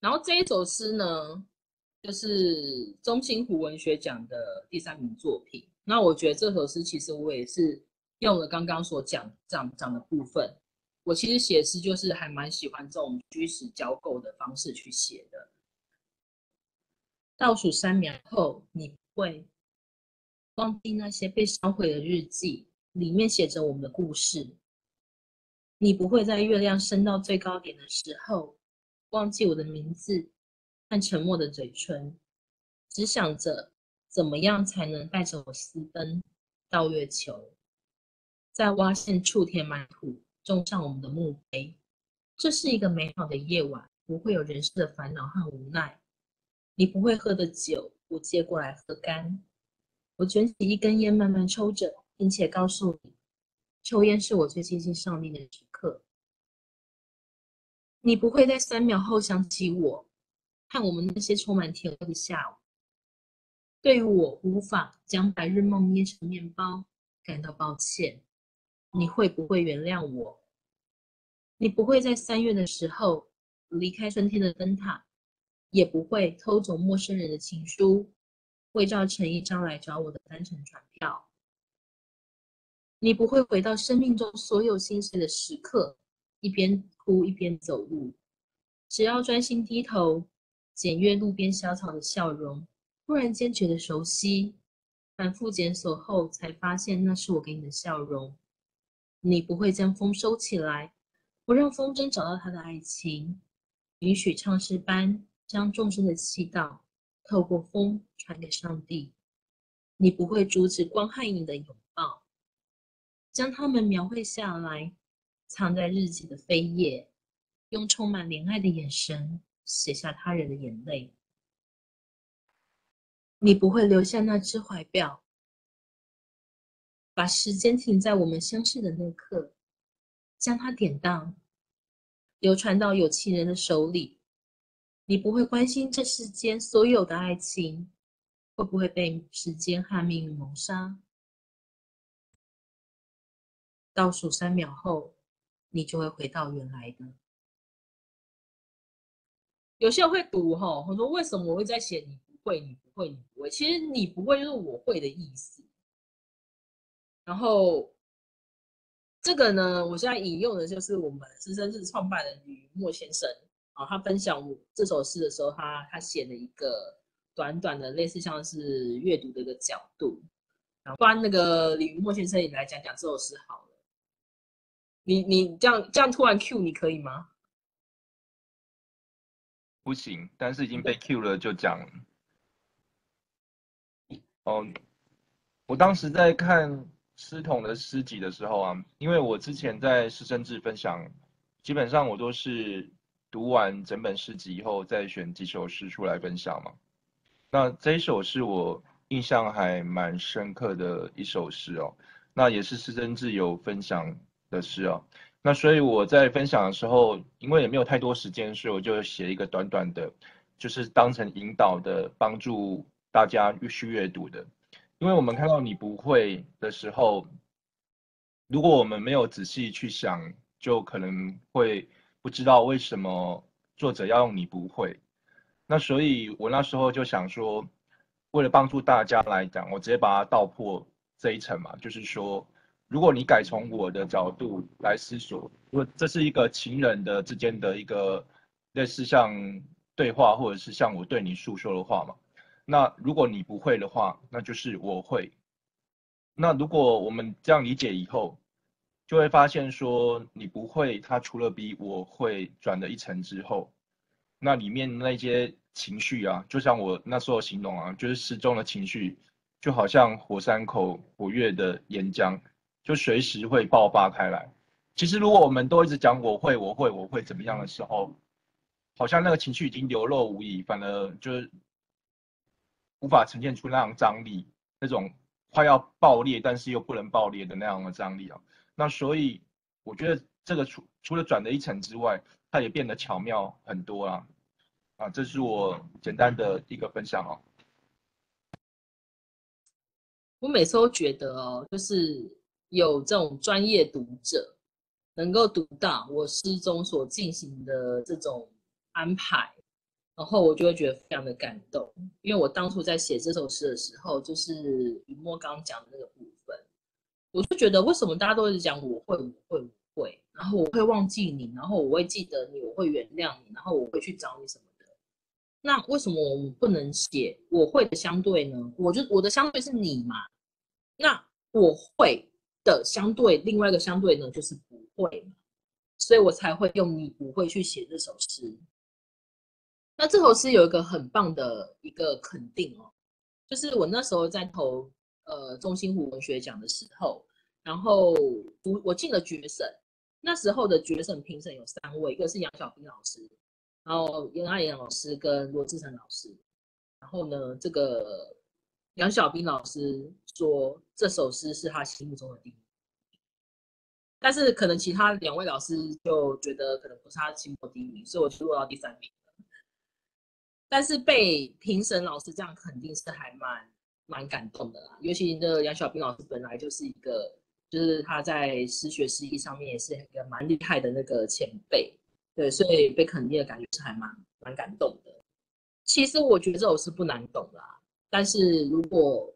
然后这一首诗呢，就是中心湖文学奖的第三名作品。那我觉得这首诗其实我也是用了刚刚所讲讲讲的部分。我其实写诗就是还蛮喜欢这种虚实交构的方式去写的。倒数三秒后，你会忘记那些被烧毁的日记，里面写着我们的故事。你不会在月亮升到最高点的时候忘记我的名字和沉默的嘴唇，只想着怎么样才能带着我私奔到月球，在挖线处填满土，种上我们的墓碑。这是一个美好的夜晚，不会有人世的烦恼和无奈。你不会喝的酒，我接过来喝干。我卷起一根烟，慢慢抽着，并且告诉你。抽烟是我最接近上帝的时。你不会在三秒后想起我，和我们那些充满甜味的下午。对于我无法将白日梦捏成面包感到抱歉。你会不会原谅我？你不会在三月的时候离开春天的灯塔，也不会偷走陌生人的情书，伪造成一张来找我的单程船票。你不会回到生命中所有心碎的时刻，一边哭一边走路。只要专心低头，检阅路边小草的笑容，突然间觉得熟悉。反复检索后，才发现那是我给你的笑容。你不会将风收起来，不让风筝找到它的爱情，允许唱诗班将众生的祈祷透过风传给上帝。你不会阻止光和影的拥抱。将它们描绘下来，藏在日记的扉页，用充满怜爱的眼神写下他人的眼泪。你不会留下那只怀表，把时间停在我们相识的那刻，将它典当，流传到有情人的手里。你不会关心这世间所有的爱情会不会被时间和命运谋杀。倒数三秒后，你就会回到原来的。有些人会读哈，我说为什么我会在写你不会，你不会，你不会？其实你不会就是我会的意思。然后这个呢，我现在引用的就是我们资深日创办人吕墨先生啊，他分享这首诗的时候，他他写了一个短短的类似像是阅读的一个角度。然后，不然那个李云墨先生你来讲讲这首诗好。你你这样这样突然 Q 你可以吗？不行，但是已经被 Q 了就讲。哦，我当时在看师统的诗集的时候啊，因为我之前在师生志分享，基本上我都是读完整本诗集以后再选几首诗出来分享嘛。那这一首是我印象还蛮深刻的一首诗哦，那也是师生志有分享。的是哦，那所以我在分享的时候，因为也没有太多时间，所以我就写一个短短的，就是当成引导的，帮助大家去阅读的。因为我们看到你不会的时候，如果我们没有仔细去想，就可能会不知道为什么作者要用你不会。那所以我那时候就想说，为了帮助大家来讲，我直接把它道破这一层嘛，就是说。如果你改从我的角度来思索，如果这是一个情人的之间的一个类似像对话，或者是像我对你诉说的话嘛，那如果你不会的话，那就是我会。那如果我们这样理解以后，就会发现说你不会，它除了比我会转了一层之后，那里面那些情绪啊，就像我那时候形容啊，就是失踪的情绪，就好像火山口活跃的岩浆。就随时会爆发开来。其实，如果我们都一直讲我会、我会、我会怎么样的时候，好像那个情绪已经流露无遗，反而就是无法呈现出那样张力，那种快要爆裂但是又不能爆裂的那样的张力啊。那所以，我觉得这个除除了转了一层之外，它也变得巧妙很多啊。啊，这是我简单的一个分享哦。我每次都觉得哦，就是。有这种专业读者能够读到我诗中所进行的这种安排，然后我就会觉得非常的感动，因为我当初在写这首诗的时候，就是雨墨刚刚讲的那个部分，我就觉得为什么大家都一直讲我会我会我会，然后我会忘记你，然后我会记得你，我会原谅你，然后我会去找你什么的。那为什么我们不能写我会的相对呢？我就我的相对是你嘛，那我会的相对另外一个相对呢就是不会，所以我才会用你不会去写这首诗。那这首诗有一个很棒的一个肯定哦，就是我那时候在投呃中心湖文学奖的时候，然后我我进了决审，那时候的决审评审有三位，一个是杨小兵老师，然后严爱妍老师跟罗志成老师，然后呢，这个杨小兵老师说这首诗是他心目中的第一名，但是可能其他两位老师就觉得可能不是他心目第一名，所以我就落到第三名。但是被评审老师这样肯定是还蛮蛮感动的啦，尤其这杨小兵老师本来就是一个，就是他在诗学诗意上面也是一个蛮厉害的那个前辈，对，所以被肯定的感觉是还蛮蛮感动的。其实我觉得这首诗不难懂啦，但是如果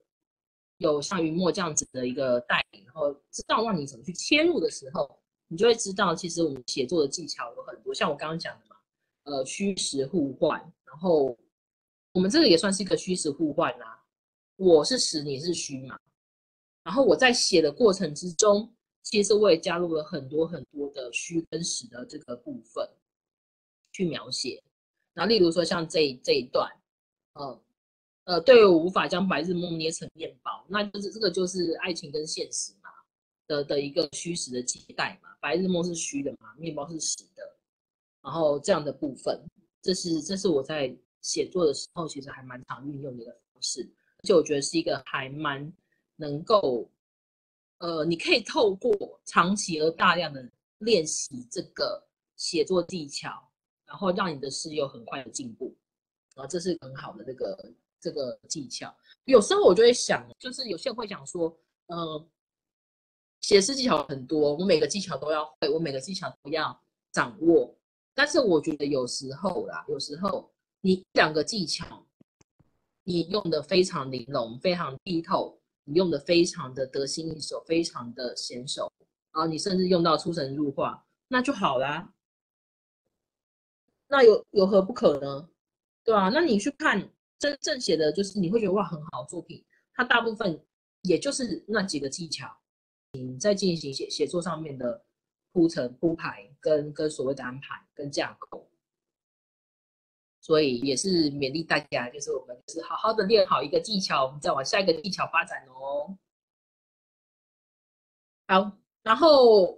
有像云墨这样子的一个带领，然后知道让你怎么去切入的时候，你就会知道，其实我们写作的技巧有很多，像我刚刚讲的嘛，呃，虚实互换。然后我们这个也算是一个虚实互换啦，我是实，你是虚嘛。然后我在写的过程之中，其实我也加入了很多很多的虚跟实的这个部分去描写。然后例如说像这这一段，呃呃，对我无法将白日梦捏成面包，那就是这个就是爱情跟现实嘛的的一个虚实的期待嘛。白日梦是虚的嘛，面包是实的，然后这样的部分。这是这是我在写作的时候，其实还蛮常运用的一个方式，而且我觉得是一个还蛮能够，呃，你可以透过长期而大量的练习这个写作技巧，然后让你的诗有很快的进步，啊，这是很好的这个这个技巧。有时候我就会想，就是有些人会讲说，呃，写诗技巧很多，我每个技巧都要会，我每个技巧都要掌握。但是我觉得有时候啦，有时候你两个技巧，你用的非常玲珑，非常剔透，你用的非常的得心应手，非常的娴熟，啊，你甚至用到出神入化，那就好啦。那有有何不可呢？对吧？那你去看真正写的就是你会觉得哇很好作品，它大部分也就是那几个技巧，你在进行写写作上面的。铺陈铺排跟跟所谓的安排跟架构，所以也是勉励大家，就是我们是好好的练好一个技巧，我们再往下一个技巧发展哦。好，然后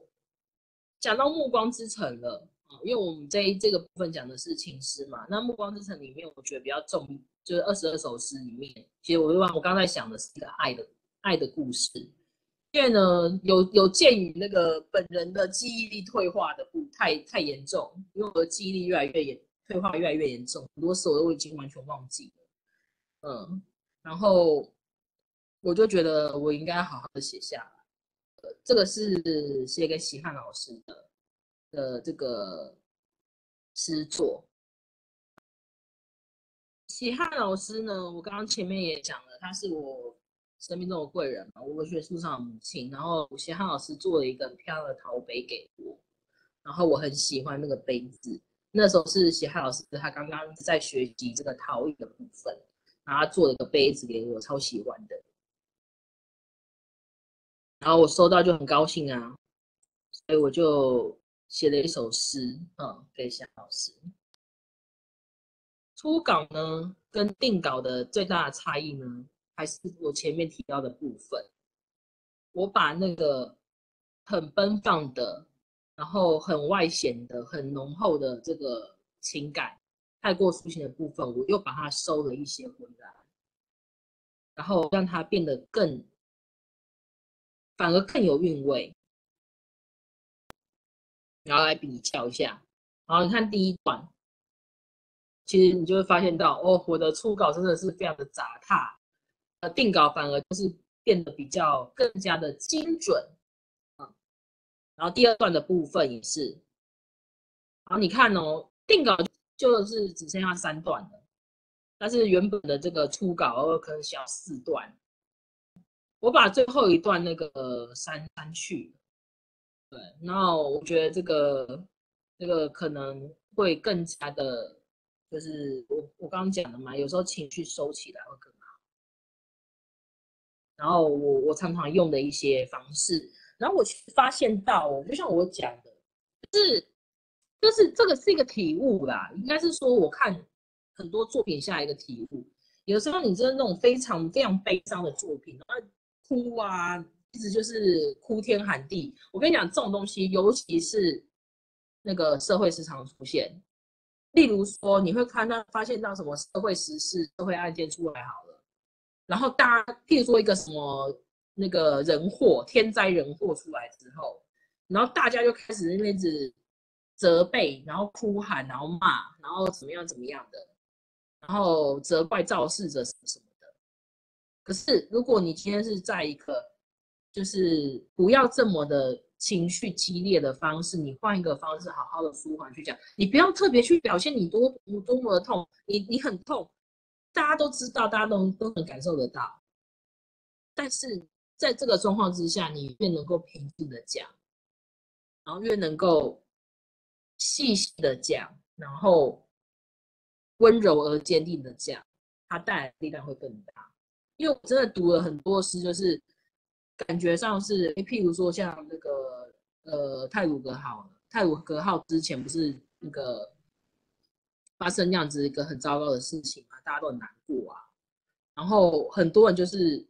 讲到《暮光之城》了，因为我们这这个部分讲的是情诗嘛，那《暮光之城》里面我觉得比较重，就是二十二首诗里面，其实我忘我刚才想的是一个爱的爱的故事。因为呢，有有鉴于那个本人的记忆力退化的不太太严重，因为我的记忆力越来越严，退化越来越严重，很多事我都已经完全忘记了。嗯，然后我就觉得我应该好好的写下来。这个是写给喜汉老师的的这个诗作。喜汉老师呢，我刚刚前面也讲了，他是我。生命中的贵人嘛，我文学书上的母亲，然后谢汉老师做了一个很漂亮的陶杯给我，然后我很喜欢那个杯子。那时候是谢汉老师他刚刚在学习这个陶艺的部分，然后他做了个杯子给我，超喜欢的。然后我收到就很高兴啊，所以我就写了一首诗，嗯，给谢老师。初稿呢，跟定稿的最大的差异呢？还是我前面提到的部分，我把那个很奔放的，然后很外显的、很浓厚的这个情感，太过抒情的部分，我又把它收了一些回来，然后让它变得更，反而更有韵味，然后来比较一下。然后你看第一段，其实你就会发现到，哦，我的初稿真的是非常的杂沓。呃，定稿反而就是变得比较更加的精准啊。然后第二段的部分也是，然后，你看哦，定稿就是只剩下三段了，但是原本的这个初稿可能需要四段，我把最后一段那个删删去，对，然后我觉得这个这个可能会更加的，就是我我刚刚讲的嘛，有时候情绪收起来会更好，然后我我常常用的一些方式，然后我其实发现到，就像我讲的，是。就是这个是一个体悟啦，应该是说我看很多作品下一个体悟。有时候你真的那种非常非常悲伤的作品，然后哭啊，一直就是哭天喊地。我跟你讲，这种东西，尤其是那个社会时常出现。例如说，你会看到发现到什么社会时事、社会案件出来好了，然后大家譬如说一个什么那个人祸、天灾人祸出来之后，然后大家就开始那子。责备，然后哭喊，然后骂，然后怎么样怎么样的，然后责怪肇事者什么什么的。可是如果你今天是在一个，就是不要这么的情绪激烈的方式，你换一个方式，好好的舒缓去讲，你不要特别去表现你多多么的痛，你你很痛，大家都知道，大家都都能感受得到。但是在这个状况之下，你越能够平静的讲，然后越能够。细细的讲，然后温柔而坚定的讲，它带来的力量会更大。因为我真的读了很多诗，就是感觉上是，譬如说像那个呃泰鲁格号，泰鲁格号之前不是那个发生那样子一个很糟糕的事情嘛，大家都很难过啊。然后很多人就是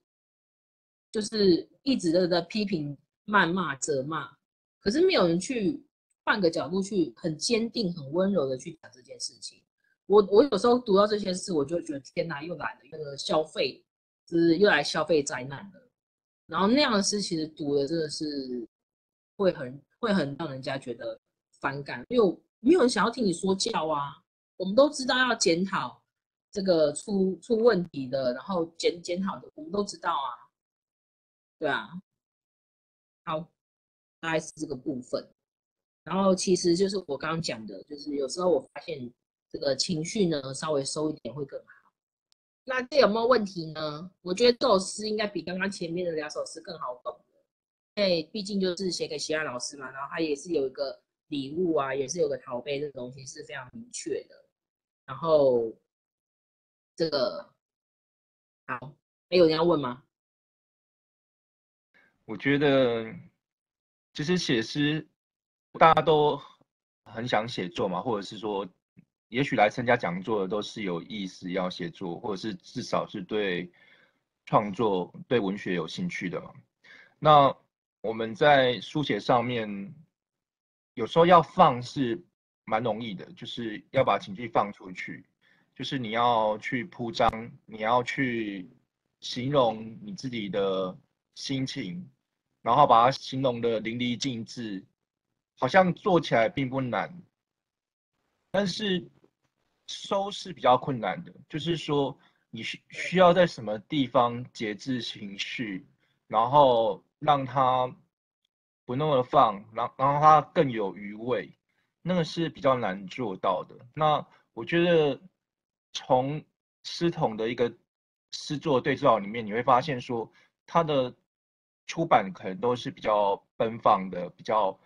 就是一直都在批评、谩骂、责骂，可是没有人去。换个角度去，很坚定、很温柔的去讲这件事情。我我有时候读到这些事，我就觉得天哪，又来了，那个消费，就是又来消费灾难了。然后那样的诗，其实读的真的是会很会很让人家觉得反感，因为没有人想要听你说教啊。我们都知道要检讨这个出出问题的，然后检检讨的，我们都知道啊，对啊。好，大概是这个部分。然后其实就是我刚刚讲的，就是有时候我发现这个情绪呢稍微收一点会更好。那这有没有问题呢？我觉得这首诗应该比刚刚前面的两首诗更好懂为毕竟就是写给希亚老师嘛，然后他也是有一个礼物啊，也是有个陶杯这个东西是非常明确的。然后这个好，还有人要问吗？我觉得其实写诗。大家都很想写作嘛，或者是说，也许来参加讲座的都是有意思要写作，或者是至少是对创作、对文学有兴趣的嘛。那我们在书写上面，有时候要放是蛮容易的，就是要把情绪放出去，就是你要去铺张，你要去形容你自己的心情，然后把它形容的淋漓尽致。好像做起来并不难，但是收是比较困难的。就是说，你需需要在什么地方节制情绪，然后让它不那么放，让让它更有余味，那个是比较难做到的。那我觉得从诗统的一个诗作对照里面，你会发现说，它的出版可能都是比较奔放的，比较。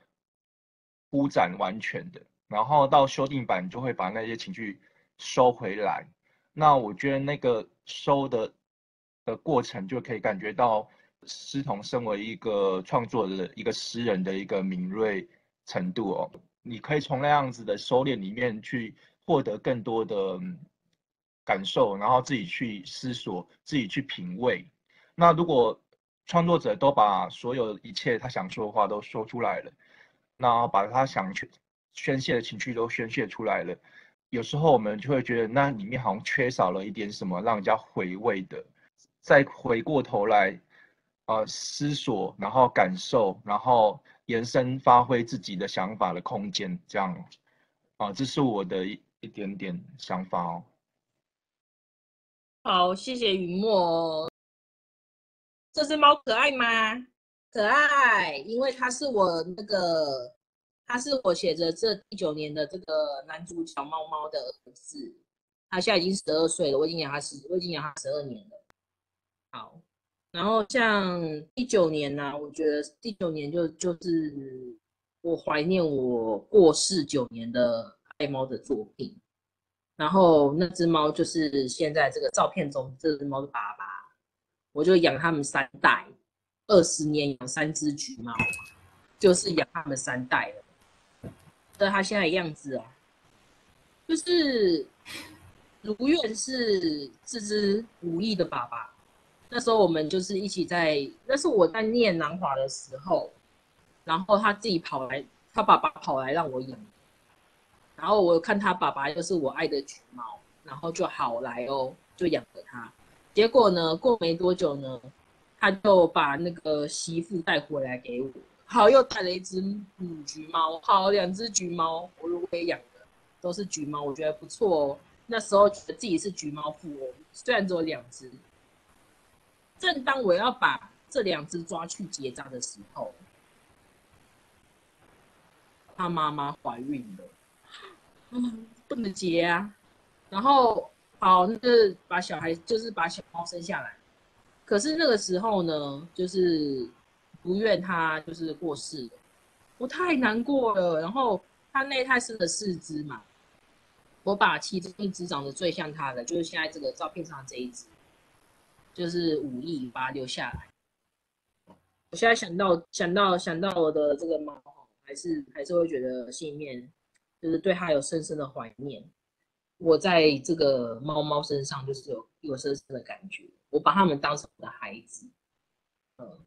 铺展完全的，然后到修订版就会把那些情绪收回来。那我觉得那个收的的过程就可以感觉到诗童身为一个创作的一个诗人的一个敏锐程度哦。你可以从那样子的收敛里面去获得更多的感受，然后自己去思索，自己去品味。那如果创作者都把所有一切他想说的话都说出来了。然后把他想宣宣泄的情绪都宣泄出来了，有时候我们就会觉得那里面好像缺少了一点什么，让人家回味的。再回过头来，呃，思索，然后感受，然后延伸发挥自己的想法的空间，这样，啊，这是我的一一点点想法哦。好，谢谢云墨。这只猫可爱吗？可爱，因为它是我那个它是我写着这第九年的这个男主角猫猫的儿子，他现在已经十二岁了，我已经养他十，我已经养他十二年了。好，然后像第九年呢，我觉得第九年就就是我怀念我过世九年的爱猫的作品，然后那只猫就是现在这个照片中这只猫的爸爸，我就养他们三代，二十年养三只橘猫，就是养他们三代了。的他现在的样子啊，就是如愿是这只武艺的爸爸。那时候我们就是一起在，那是我在念南华的时候，然后他自己跑来，他爸爸跑来让我养，然后我看他爸爸又是我爱的橘猫，然后就好来哦，就养了他。结果呢，过没多久呢，他就把那个媳妇带回来给我。好，又带了一只母橘猫，好，两只橘猫，我我也养的，都是橘猫，我觉得不错哦。那时候觉得自己是橘猫富翁，虽然只有两只。正当我要把这两只抓去结扎的时候，他妈妈怀孕了，不能结啊。然后好，那个把小孩就是把小猫生下来，可是那个时候呢，就是。不愿他就是过世了，我太难过了。然后他那胎生了四只嘛，我把其中一只长得最像他的，就是现在这个照片上这一只，就是武艺，把它留下来。我现在想到想到想到我的这个猫，还是还是会觉得心里面就是对它有深深的怀念。我在这个猫猫身上就是有有深深的感觉，我把它们当成我的孩子，嗯。